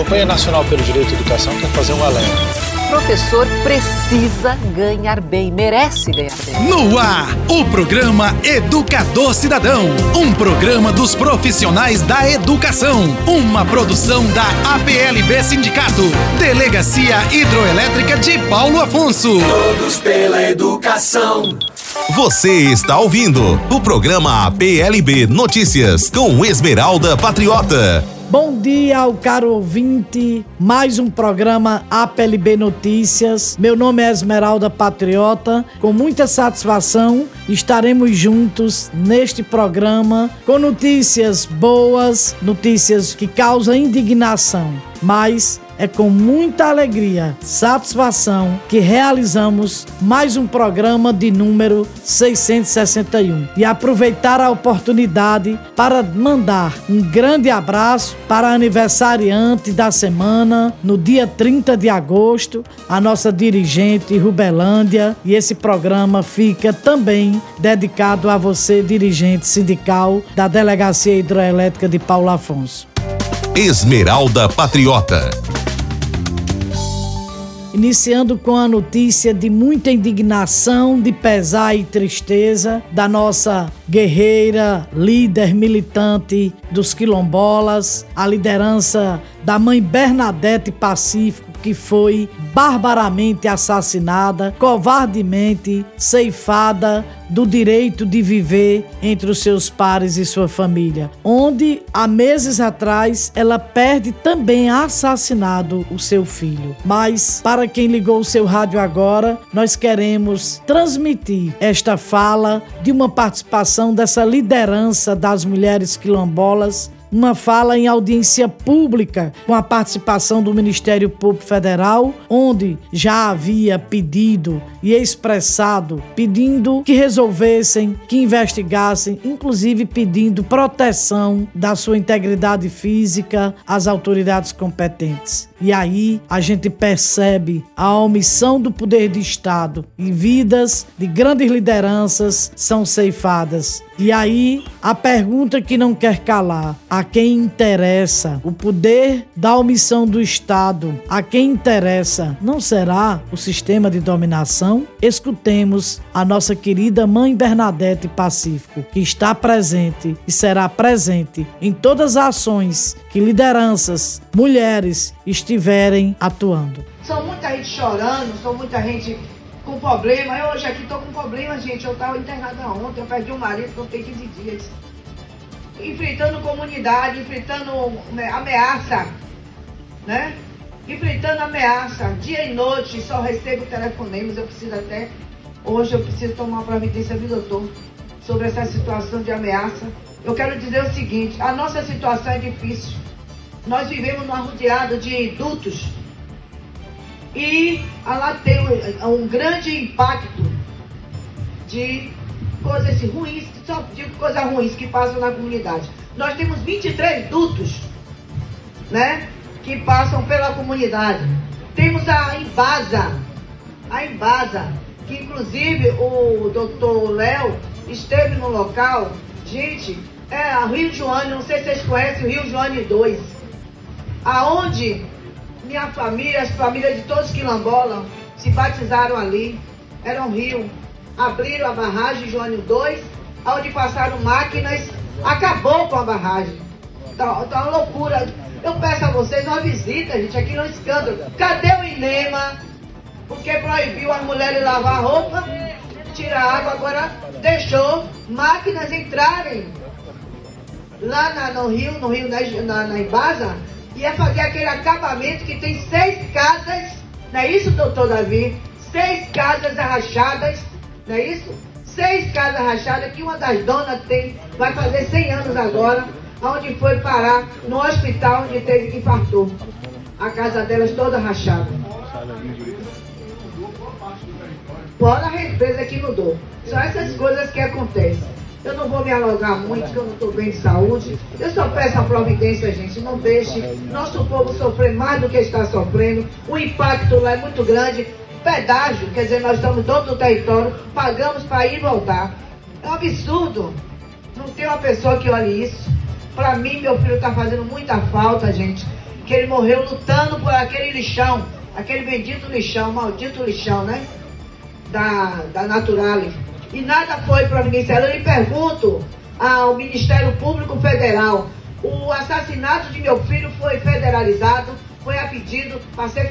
Campanha Nacional pelo Direito à Educação quer fazer um alerta professor precisa ganhar bem, merece ganhar bem. No ar, o programa Educador Cidadão, um programa dos profissionais da educação, uma produção da APLB Sindicato, Delegacia Hidroelétrica de Paulo Afonso. Todos pela educação. Você está ouvindo o programa APLB Notícias com Esmeralda Patriota. Bom dia ao caro ouvinte, mais um programa APLB Notícias. Meu nome é Esmeralda Patriota. Com muita satisfação, estaremos juntos neste programa com notícias boas, notícias que causam indignação, mas é com muita alegria, satisfação que realizamos mais um programa de número 661 e aproveitar a oportunidade para mandar um grande abraço para a aniversariante da semana, no dia 30 de agosto, a nossa dirigente Rubelândia, e esse programa fica também dedicado a você, dirigente sindical da Delegacia Hidroelétrica de Paulo Afonso. Esmeralda Patriota iniciando com a notícia de muita indignação, de pesar e tristeza da nossa guerreira, líder militante dos quilombolas, a liderança da mãe Bernadette Pacífico, que foi barbaramente assassinada, covardemente ceifada do direito de viver entre os seus pares e sua família, onde há meses atrás ela perde também assassinado o seu filho. Mas para quem ligou o seu rádio agora, nós queremos transmitir esta fala de uma participação dessa liderança das mulheres quilombolas uma fala em audiência pública com a participação do Ministério Público Federal, onde já havia pedido e expressado, pedindo que resolvessem, que investigassem, inclusive pedindo proteção da sua integridade física às autoridades competentes. E aí a gente percebe a omissão do poder de Estado e vidas de grandes lideranças são ceifadas. E aí a pergunta que não quer calar: a quem interessa o poder da omissão do Estado? A quem interessa não será o sistema de dominação? Escutemos a nossa querida mãe Bernadette Pacífico, que está presente e será presente em todas as ações que lideranças, mulheres estiverem atuando. São muita gente chorando, são muita gente com problema. Eu hoje aqui estou com problema, gente. Eu estava internada ontem, eu perdi um marido, tem 15 dias. Enfrentando comunidade, enfrentando né, ameaça, né? Enfrentando ameaça, dia e noite, só recebo telefonemas, eu preciso até, hoje eu preciso tomar uma providência do doutor sobre essa situação de ameaça. Eu quero dizer o seguinte, a nossa situação é difícil. Nós vivemos num arrodeado de dutos. E lá tem um, grande impacto de coisas ruins, só digo coisas ruins que passam na comunidade. Nós temos 23 dutos, né? Que passam pela comunidade. Temos a Embasa, a Embasa, que inclusive o doutor Léo esteve no local. Gente, é a Rio Joane, não sei se vocês conhecem o Rio Joane 2 aonde minha família, as famílias de todos quilombola se batizaram ali. Era um rio. Abriram a barragem Joânio 2, onde passaram máquinas, acabou com a barragem. Tá, tá uma loucura. Eu peço a vocês uma visita, gente, aqui no escândalo. Cadê o INEMA? Porque proibiu as mulheres lavar roupa, tirar água, agora deixou máquinas entrarem lá na, no rio, no rio na, na, na Embasa, ia fazer aquele acabamento que tem seis casas, não é isso, doutor Davi? Seis casas arrachadas, não é isso? Seis casas rachadas que uma das donas tem, vai fazer 100 anos agora, onde foi parar no hospital onde teve que infartou. A casa delas toda rachada. Fora a represa que mudou. São essas coisas que acontecem. Eu não vou me alugar muito, porque eu não estou bem de saúde. Eu só peço a providência, gente. Não deixe nosso povo sofrer mais do que está sofrendo. O impacto lá é muito grande. Pedágio, quer dizer, nós estamos dentro do território, pagamos para ir e voltar. É um absurdo. Não tem uma pessoa que olhe isso. Para mim, meu filho está fazendo muita falta, gente. que ele morreu lutando por aquele lixão, aquele bendito lixão, maldito lixão, né? Da, da Naturalis. E nada foi providenciado. Eu lhe pergunto ao Ministério Público Federal, o assassinato de meu filho foi federalizado, foi a pedido para ser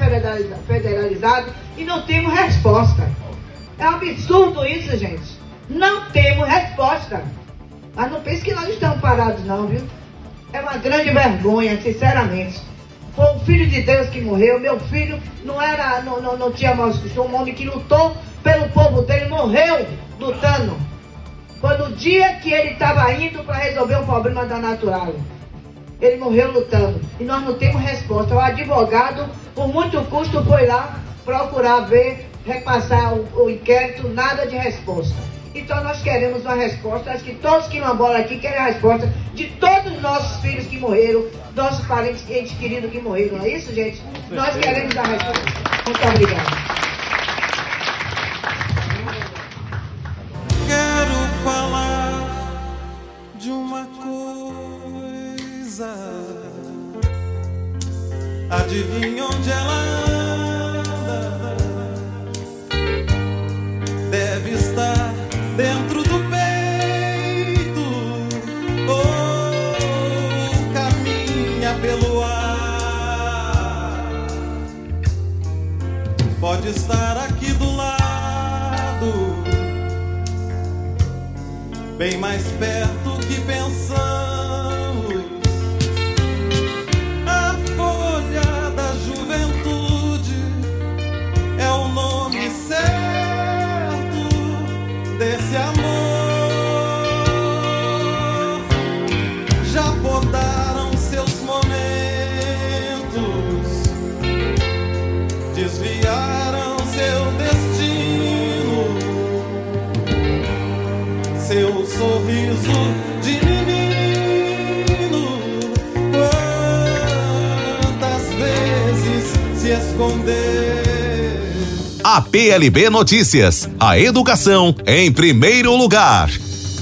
federalizado e não temos resposta. É um absurdo isso, gente. Não temos resposta. Mas não pense que nós estamos parados, não, viu? É uma grande vergonha, sinceramente. Foi um filho de Deus que morreu. Meu filho não era, não, não, não tinha mais um homem que lutou pelo povo dele, morreu lutando. Foi no dia que ele estava indo para resolver um problema da natural. Ele morreu lutando. E nós não temos resposta. O advogado, por muito custo, foi lá procurar ver, repassar o, o inquérito, nada de resposta. Então nós queremos uma resposta, acho que todos que lambola aqui querem a resposta de todos os nossos filhos que morreram, nossos parentes, entes queridos que morreram. Não é isso, gente? Nós queremos a resposta. Muito obrigada. Quero falar de uma coisa. Adivinha onde ela anda? Pode estar aqui do lado, bem mais perto que pensamos. A PLB Notícias, a educação em primeiro lugar.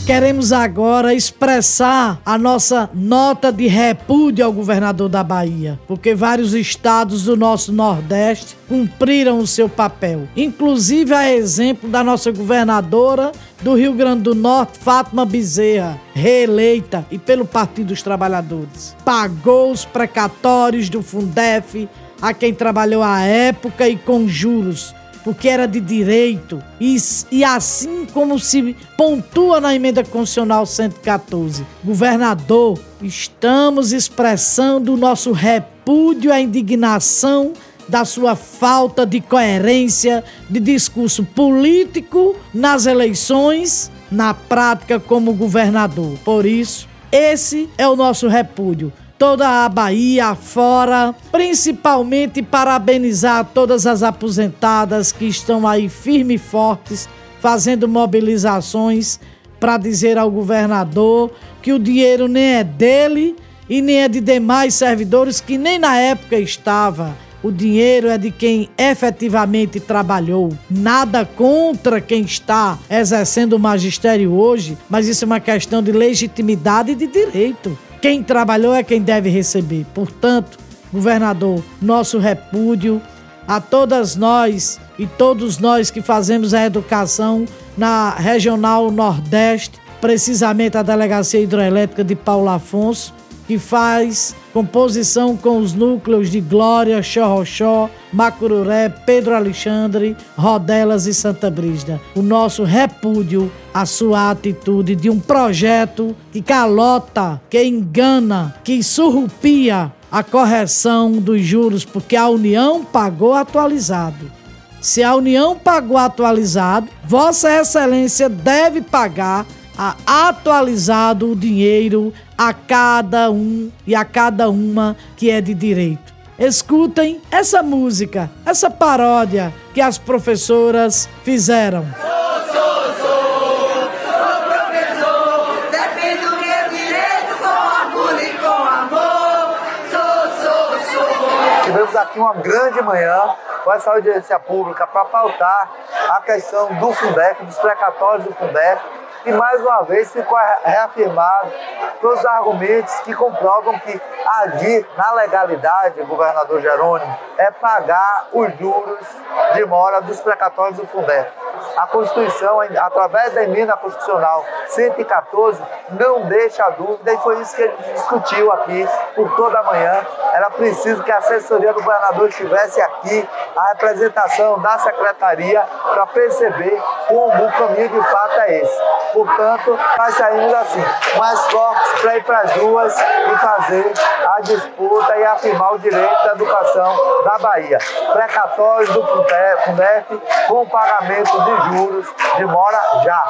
Queremos agora expressar a nossa nota de repúdio ao governador da Bahia, porque vários estados do nosso Nordeste cumpriram o seu papel, inclusive a exemplo da nossa governadora do Rio Grande do Norte, Fátima Bezerra, reeleita e pelo Partido dos Trabalhadores. Pagou os precatórios do Fundef a quem trabalhou à época e com juros, porque era de direito. E, e assim como se pontua na emenda constitucional 114, governador, estamos expressando o nosso repúdio à indignação da sua falta de coerência de discurso político nas eleições, na prática como governador. Por isso, esse é o nosso repúdio toda a Bahia fora, principalmente parabenizar todas as aposentadas que estão aí firmes e fortes, fazendo mobilizações para dizer ao governador que o dinheiro nem é dele e nem é de demais servidores que nem na época estava. O dinheiro é de quem efetivamente trabalhou. Nada contra quem está exercendo o magistério hoje, mas isso é uma questão de legitimidade e de direito. Quem trabalhou é quem deve receber. Portanto, governador, nosso repúdio a todas nós e todos nós que fazemos a educação na Regional Nordeste, precisamente a Delegacia Hidroelétrica de Paulo Afonso, que faz composição com os núcleos de Glória, Xorroxó, Macururé, Pedro Alexandre, Rodelas e Santa Brígida. O nosso repúdio à sua atitude de um projeto que calota, que engana, que surrupia a correção dos juros, porque a União pagou atualizado. Se a União pagou atualizado, Vossa Excelência deve pagar atualizado o dinheiro a cada um e a cada uma que é de direito. Escutem essa música, essa paródia que as professoras fizeram. Tivemos aqui uma grande manhã com essa audiência pública para pautar a questão do Fundec, dos precatórios do Fundec E mais uma vez ficou reafirmado todos os argumentos que comprovam que agir na legalidade, governador Jerônimo, é pagar os juros de mora dos precatórios do Fundeb. A Constituição, através da emenda constitucional 114, não deixa dúvida, e foi isso que a gente discutiu aqui por toda a manhã. Era preciso que a assessoria do governador estivesse aqui, a representação da secretaria, para perceber como o caminho de fato é esse. Portanto, nós saímos assim, mais fortes para ir para as ruas e fazer a disputa e afirmar o direito da educação da Bahia. Precatórios do FUNDEF com pagamento de juros de mora já.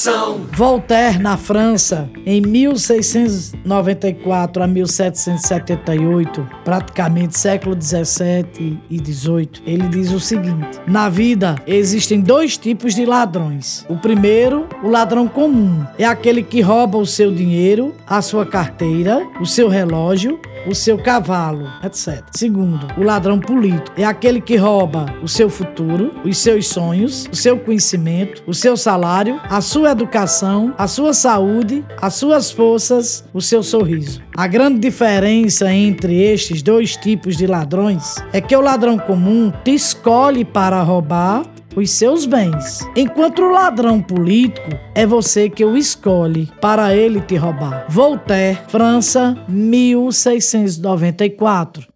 Educação. Voltaire, na França, em 1694 a 1778, praticamente século 17 e 18, ele diz o seguinte: Na vida existem dois tipos de ladrões. O primeiro, o ladrão comum, é aquele que rouba o seu dinheiro, a sua carteira, o seu relógio o seu cavalo, etc. Segundo, o ladrão político é aquele que rouba o seu futuro, os seus sonhos, o seu conhecimento, o seu salário, a sua educação, a sua saúde, as suas forças, o seu sorriso. A grande diferença entre estes dois tipos de ladrões é que o ladrão comum te escolhe para roubar os seus bens. Enquanto o ladrão político é você que o escolhe para ele te roubar. Voltaire, França, 1694.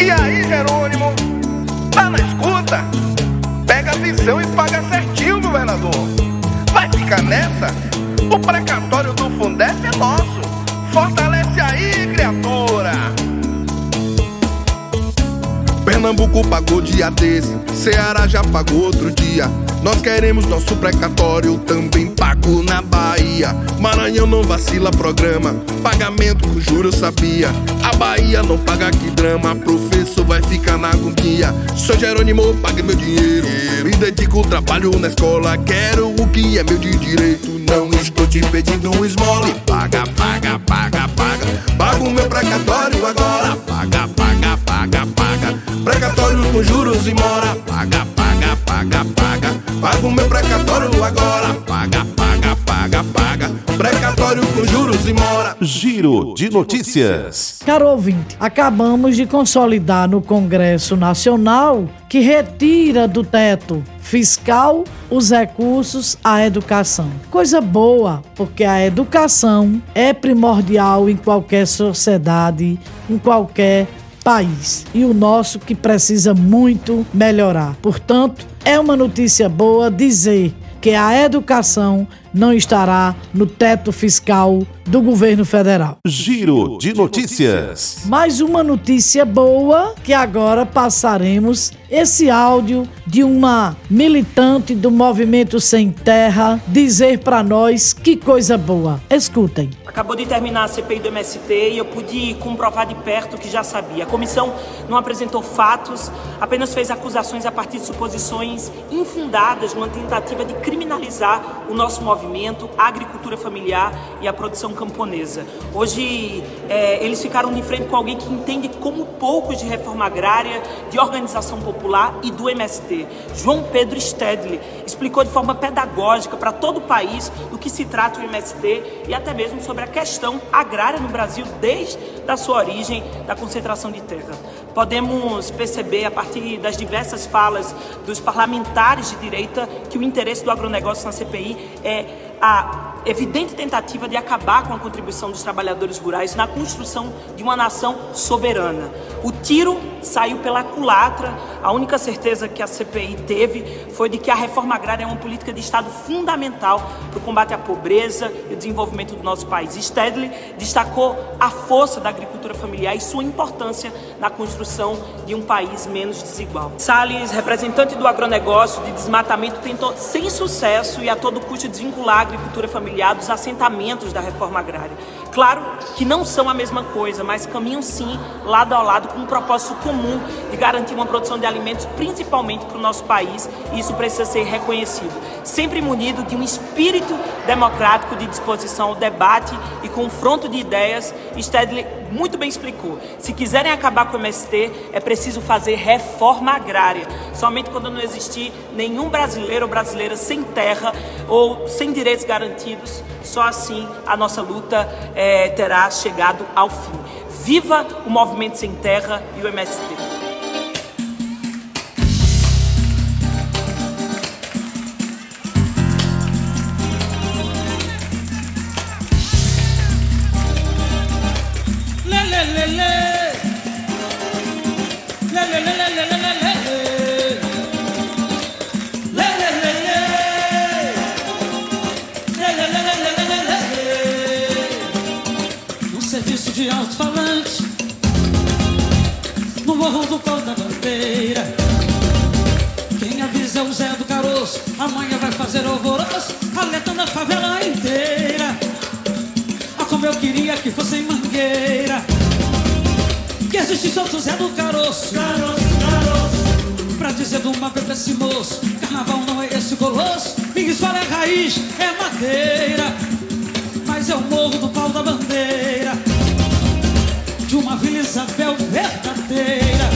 E aí, Jerônimo? Tá na escuta? Pega a visão e paga certinho, governador. Vai ficar nessa? O precatório do Fundef Pernambuco pagou dia desse, Ceará já pagou outro dia. Nós queremos nosso precatório também pago na Bahia. Maranhão não vacila programa, pagamento com juros sabia. A Bahia não paga que drama, professor vai ficar na agonia. Sou Jerônimo, pague meu dinheiro. Me dedico, trabalho na escola, quero o que é meu de direito. Não estou te pedindo um esmole. Paga, paga, paga, paga. Paga o meu precatório agora. Paga, paga, paga, paga. Precatório com juros e mora. Paga, paga, paga, paga. Paga o meu precatório agora. Paga, paga, paga, paga. Precatório com juros e mora. Giro de notícias. Caro ouvinte, acabamos de consolidar no Congresso Nacional que retira do teto fiscal os recursos à educação. Coisa boa, porque a educação é primordial em qualquer sociedade, em qualquer país. E o nosso que precisa muito melhorar. Portanto, é uma notícia boa dizer que a educação não estará no teto fiscal do governo federal. Giro de notícias. Mais uma notícia boa que agora passaremos esse áudio de uma militante do Movimento Sem Terra dizer para nós que coisa boa. Escutem. Acabou de terminar a CPI do MST e eu pude comprovar de perto o que já sabia. A comissão não apresentou fatos, apenas fez acusações a partir de suposições infundadas numa tentativa de criminalizar o nosso movimento, a agricultura familiar e a produção camponesa. Hoje é, eles ficaram de frente com alguém que entende como poucos de reforma agrária, de organização popular e do MST. João Pedro Stedley explicou de forma pedagógica para todo o país do que se trata o MST e até mesmo sobre a questão agrária no Brasil desde a sua origem da concentração de terra. Podemos perceber a partir das diversas falas dos parlamentares de direita que o interesse do agronegócio na CPI é a evidente tentativa de acabar com a contribuição dos trabalhadores rurais na construção de uma nação soberana. O tiro saiu pela culatra. A única certeza que a CPI teve foi de que a reforma agrária é uma política de Estado fundamental para o combate à pobreza e o desenvolvimento do nosso país. Stedley destacou a força da agricultura familiar e sua importância na construção de um país menos desigual. Salles, representante do agronegócio de desmatamento, tentou sem sucesso e a todo custo desvincular a agricultura familiar dos assentamentos da reforma agrária. Claro que não são a mesma coisa, mas caminham sim lado a lado com um propósito comum de garantir uma produção de alimentos, principalmente para o nosso país, e isso precisa ser reconhecido. Sempre munido de um espírito democrático de disposição ao debate e confronto de ideias, Stedley muito bem explicou. Se quiserem acabar com o MST, é preciso fazer reforma agrária. Somente quando não existir nenhum brasileiro ou brasileira sem terra ou sem direitos garantidos, só assim a nossa luta é, terá chegado ao fim. Viva o Movimento Sem Terra e o MST. De alto-falante No morro do pão da bandeira. Quem avisa é o Zé do Caroço Amanhã vai fazer alvoroço Alertando a favela inteira. Ah, como eu queria que fosse em Mangueira. Que existisse outro Zé do Caroço Caroço, caroço. Pra dizer de uma pra esse moço Carnaval não é esse goloso Minha escola é raiz, é madeira. Mas eu morro do pau da bandeira De uma Vila Isabel verdadeira.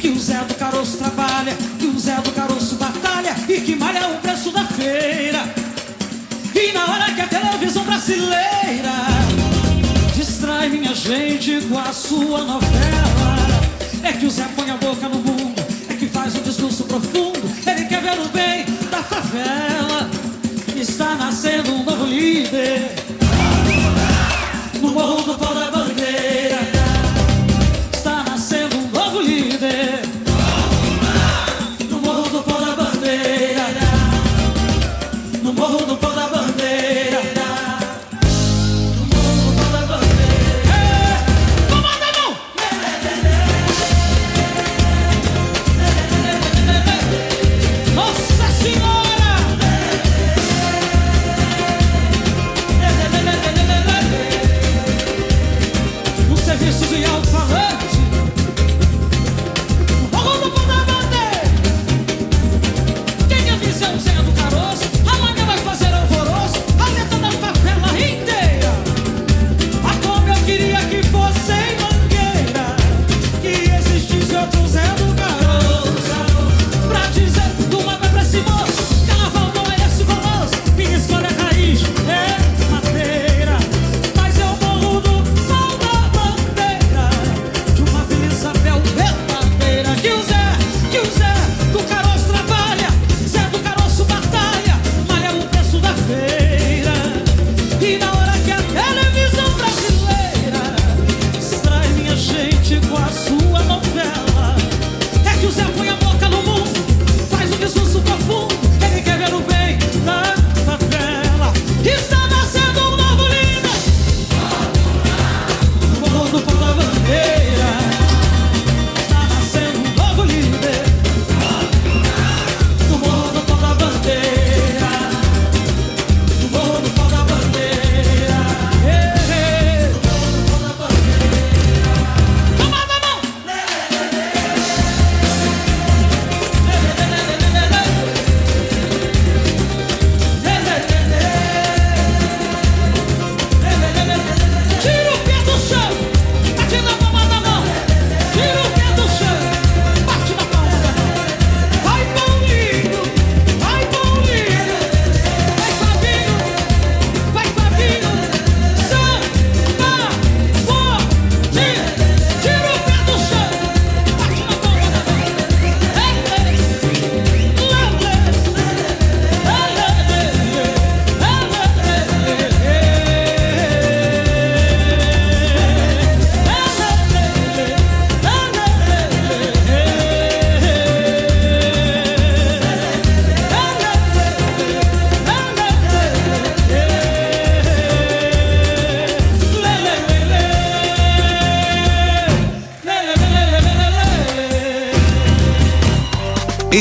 Que o Zé do Caroço trabalha Que o Zé do Caroço batalha E que malha o preço da feira. E na hora que a televisão brasileira Distrai minha gente com a sua novela É que o Zé põe a boca no mundo É que faz um discurso profundo Ele quer ver o bem da favela. Está nascendo um novo líder. No morro do pau da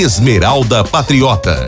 Esmeralda Patriota.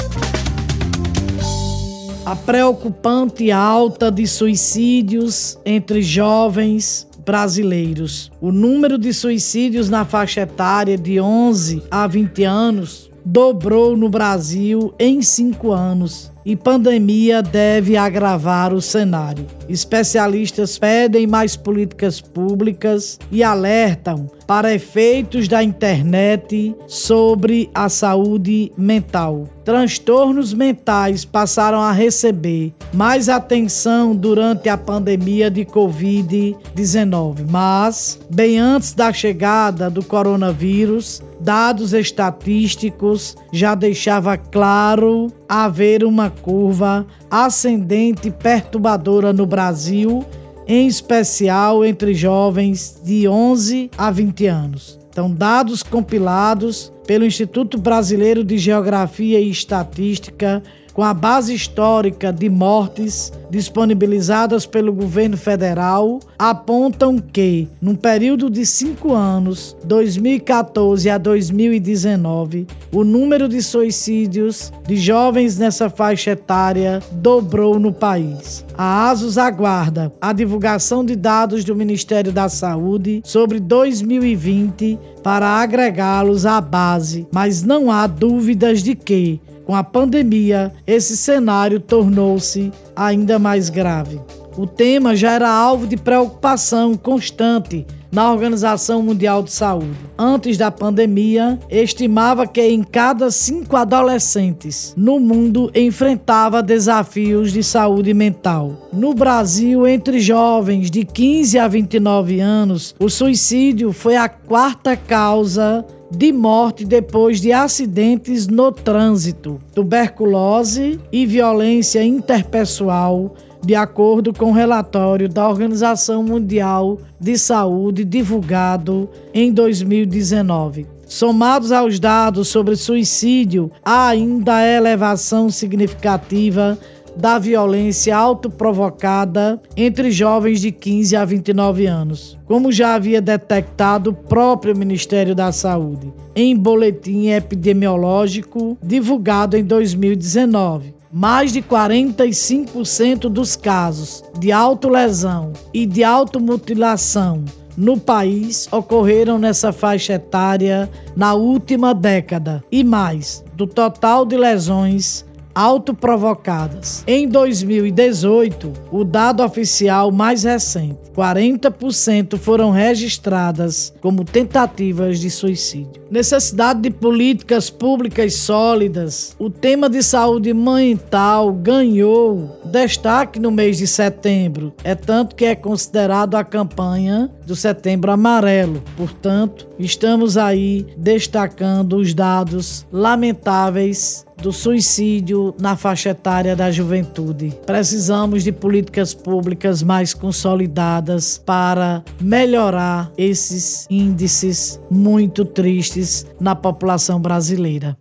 a preocupante alta de suicídios entre jovens brasileiros. O número de suicídios na faixa etária de 11 a 20 anos dobrou no Brasil em cinco anos e pandemia deve agravar o cenário. Especialistas pedem mais políticas públicas e alertam para efeitos da internet sobre a saúde mental. Transtornos mentais passaram a receber mais atenção durante a pandemia de Covid-19, mas, bem antes da chegada do coronavírus, dados estatísticos já deixava claro haver uma curva ascendente perturbadora no Brasil, em especial entre jovens de 11 a 20 anos. Então, dados compilados pelo Instituto Brasileiro de Geografia e Estatística com a base histórica de mortes disponibilizadas pelo governo federal, apontam que, num período de cinco anos, 2014 a 2019, o número de suicídios de jovens nessa faixa etária dobrou no país. A ASUS aguarda a divulgação de dados do Ministério da Saúde sobre 2020 para agregá-los à base, mas não há dúvidas de que com a pandemia, esse cenário tornou-se ainda mais grave. O tema já era alvo de preocupação constante na Organização Mundial de Saúde. Antes da pandemia, estimava que em cada cinco adolescentes no mundo enfrentava desafios de saúde mental. No Brasil, entre jovens de 15 a 29 anos, o suicídio foi a quarta causa de morte depois de acidentes no trânsito, tuberculose e violência interpessoal, de acordo com o relatório da Organização Mundial de Saúde divulgado em 2019. Somados aos dados sobre suicídio, há ainda a elevação significativa da violência autoprovocada entre jovens de 15 a 29 anos, como já havia detectado o próprio Ministério da Saúde em boletim epidemiológico divulgado em 2019. Mais de 45% dos casos de autolesão e de automutilação no país ocorreram nessa faixa etária na última década. E mais do total de lesões autoprovocadas. Em 2018, o dado oficial mais recente, 40% foram registradas como tentativas de suicídio. Necessidade de políticas públicas sólidas. O tema de saúde mental ganhou destaque no mês de setembro. É tanto que é considerado a campanha do Setembro Amarelo. Portanto, estamos aí destacando os dados lamentáveis do suicídio na faixa etária da juventude. Precisamos de políticas públicas mais consolidadas para melhorar esses índices muito tristes na população brasileira.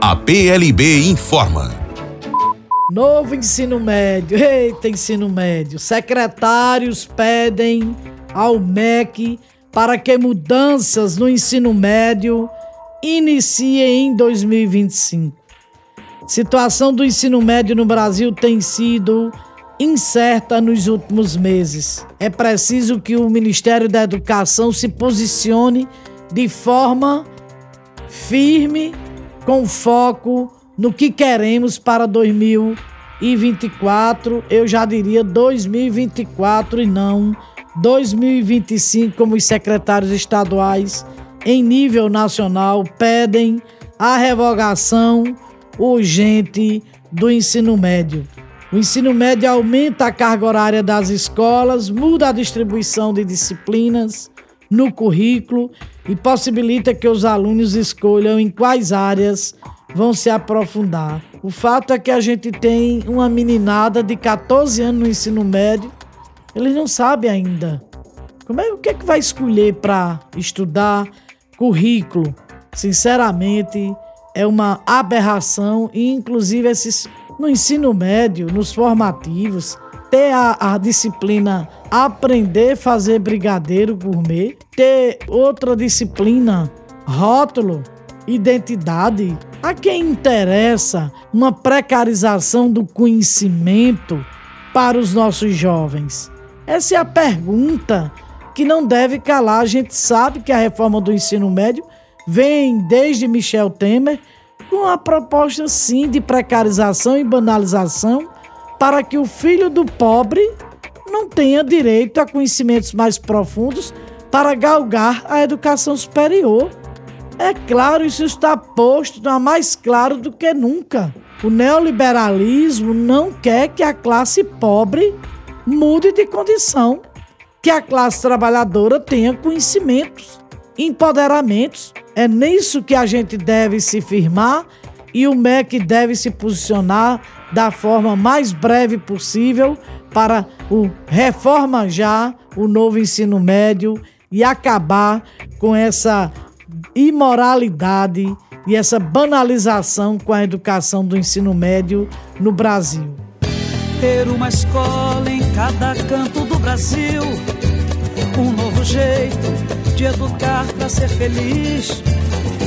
A PLB informa. Novo ensino médio. Eita, ensino médio. Secretários pedem ao MEC para que mudanças no ensino médio inicie em 2025. Situação do ensino médio no Brasil tem sido incerta nos últimos meses. É preciso que o Ministério da Educação se posicione de forma firme, com foco no que queremos para 2024. Eu já diria 2024 e não 2025, como os secretários estaduais em nível nacional pedem a revogação urgente do ensino médio. O ensino médio aumenta a carga horária das escolas, muda a distribuição de disciplinas no currículo e possibilita que os alunos escolham em quais áreas vão se aprofundar. O fato é que a gente tem uma meninada de 14 anos no ensino médio, eles não sabem ainda. Como é o que é que vai escolher para estudar? Currículo, sinceramente, é uma aberração e inclusive esses no ensino médio, nos formativos, ter a, a, disciplina aprender a fazer brigadeiro gourmet, ter outra disciplina, rótulo, identidade? A quem interessa uma precarização do conhecimento para os nossos jovens? Essa é a pergunta que não deve calar. A gente sabe que a reforma do ensino médio vem desde Michel Temer com a proposta sim de precarização e banalização para que o filho do pobre não tenha direito a conhecimentos mais profundos para galgar a educação superior. É claro, isso está posto, está mais claro do que nunca. O neoliberalismo não quer que a classe pobre mude de condição, que a classe trabalhadora tenha conhecimentos, empoderamentos. É nisso que a gente deve se firmar e o MEC deve se posicionar da forma mais breve possível para o reforma já o novo ensino médio e acabar com essa imoralidade e essa banalização com a educação do ensino médio no Brasil. Ter uma escola em cada canto do Brasil, um novo jeito de educar para ser feliz.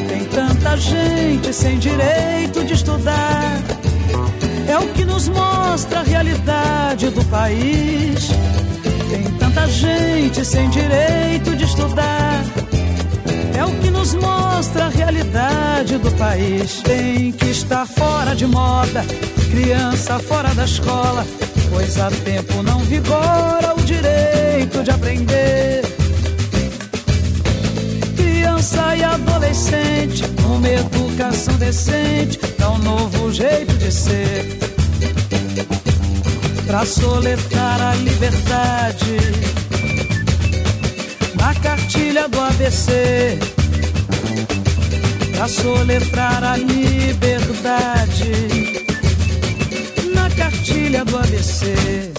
Tem tanta gente sem direito de estudar. É o que nos mostra a realidade do país. Tem tanta gente sem direito de estudar. É o que nos mostra a realidade do país. Tem que estar fora de moda, criança fora da escola, pois há tempo não vigora o direito de aprender. Criança e adolescente, uma educação decente, dá um novo jeito de ser pra soletrar a liberdade na cartilha do ABC pra soletrar a liberdade. Na cartilha do ABC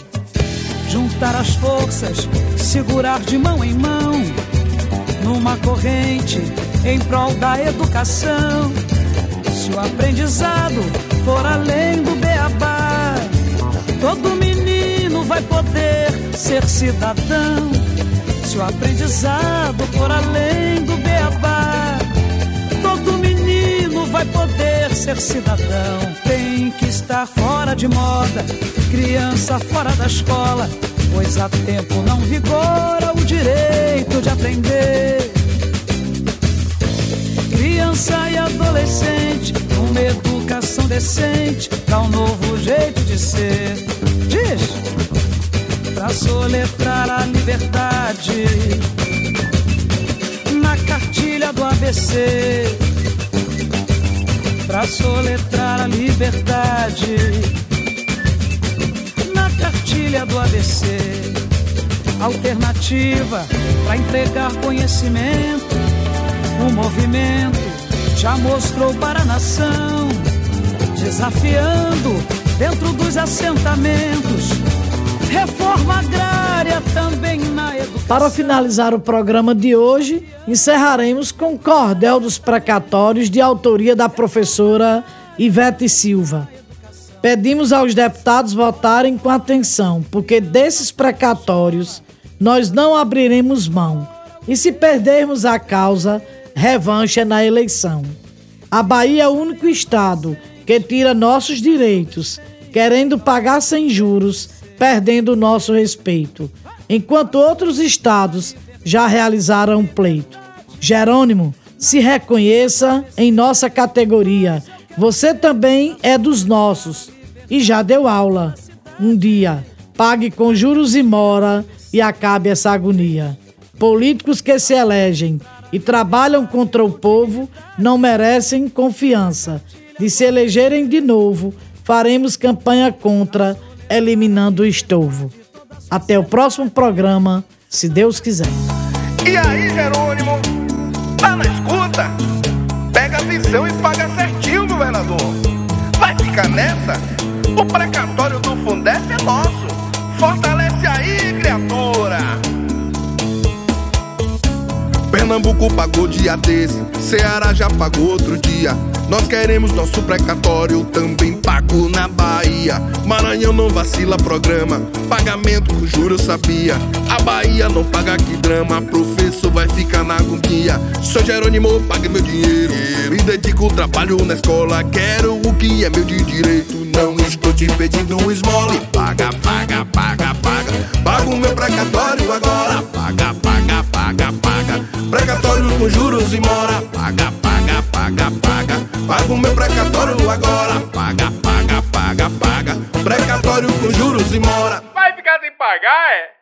juntar as forças segurar de mão em mão numa corrente em prol da educação. Se o aprendizado for além do beabá Todo menino vai poder ser cidadão se o aprendizado for além do beabá. Todo menino vai poder ser cidadão. Tem que estar fora de moda, criança fora da escola, pois há tempo não vigora o direito de aprender. Criança e adolescente, uma educação decente, dá um novo jeito de ser. Diz! Pra soletrar a liberdade na cartilha do ABC. Pra soletrar a liberdade na cartilha do ABC. Alternativa para entregar conhecimento. O movimento já mostrou para a nação, desafiando dentro dos assentamentos. Reforma agrária também na educação. Para finalizar o programa de hoje, encerraremos com Cordel dos Precatórios, de autoria da professora Ivete Silva. Pedimos aos deputados votarem com atenção, porque desses precatórios nós não abriremos mão. E se perdermos a causa, revanche na eleição. A Bahia é o único estado que tira nossos direitos, querendo pagar sem juros, perdendo o nosso respeito, enquanto outros estados já realizaram um pleito. Jerônimo, se reconheça em nossa categoria. Você também é dos nossos e já deu aula. Um dia, pague com juros e mora e acabe essa agonia. Políticos que se elegem e trabalham contra o povo não merecem confiança. De se elegerem de novo, faremos campanha contra, eliminando o estorvo. Até o próximo programa, se Deus quiser. E aí, Jerônimo? Tá na escuta? Pega a visão e paga certinho, governador. Vai ficar nessa? O precatório do Fundef é nosso. Fortalece aí, criatura. Pernambuco pagou dia desse, Ceará já pagou outro dia. Nós queremos nosso precatório também pago na Bahia. Maranhão não vacila programa, pagamento com juros sabia. A Bahia não paga que drama, professor vai ficar na agonia. Sou Jerônimo, pague meu dinheiro. Me dedico trabalho na escola, quero o que é meu de direito. Não estou te pedindo um esmola. Paga, paga, paga, paga. Paga o meu precatório agora. Paga, paga, paga, paga. Precatório com juros e mora. Paga, paga, paga, paga. Paga o meu precatório agora. Paga, paga, paga, paga. Precatório com juros e mora. Vai ficar sem pagar, é?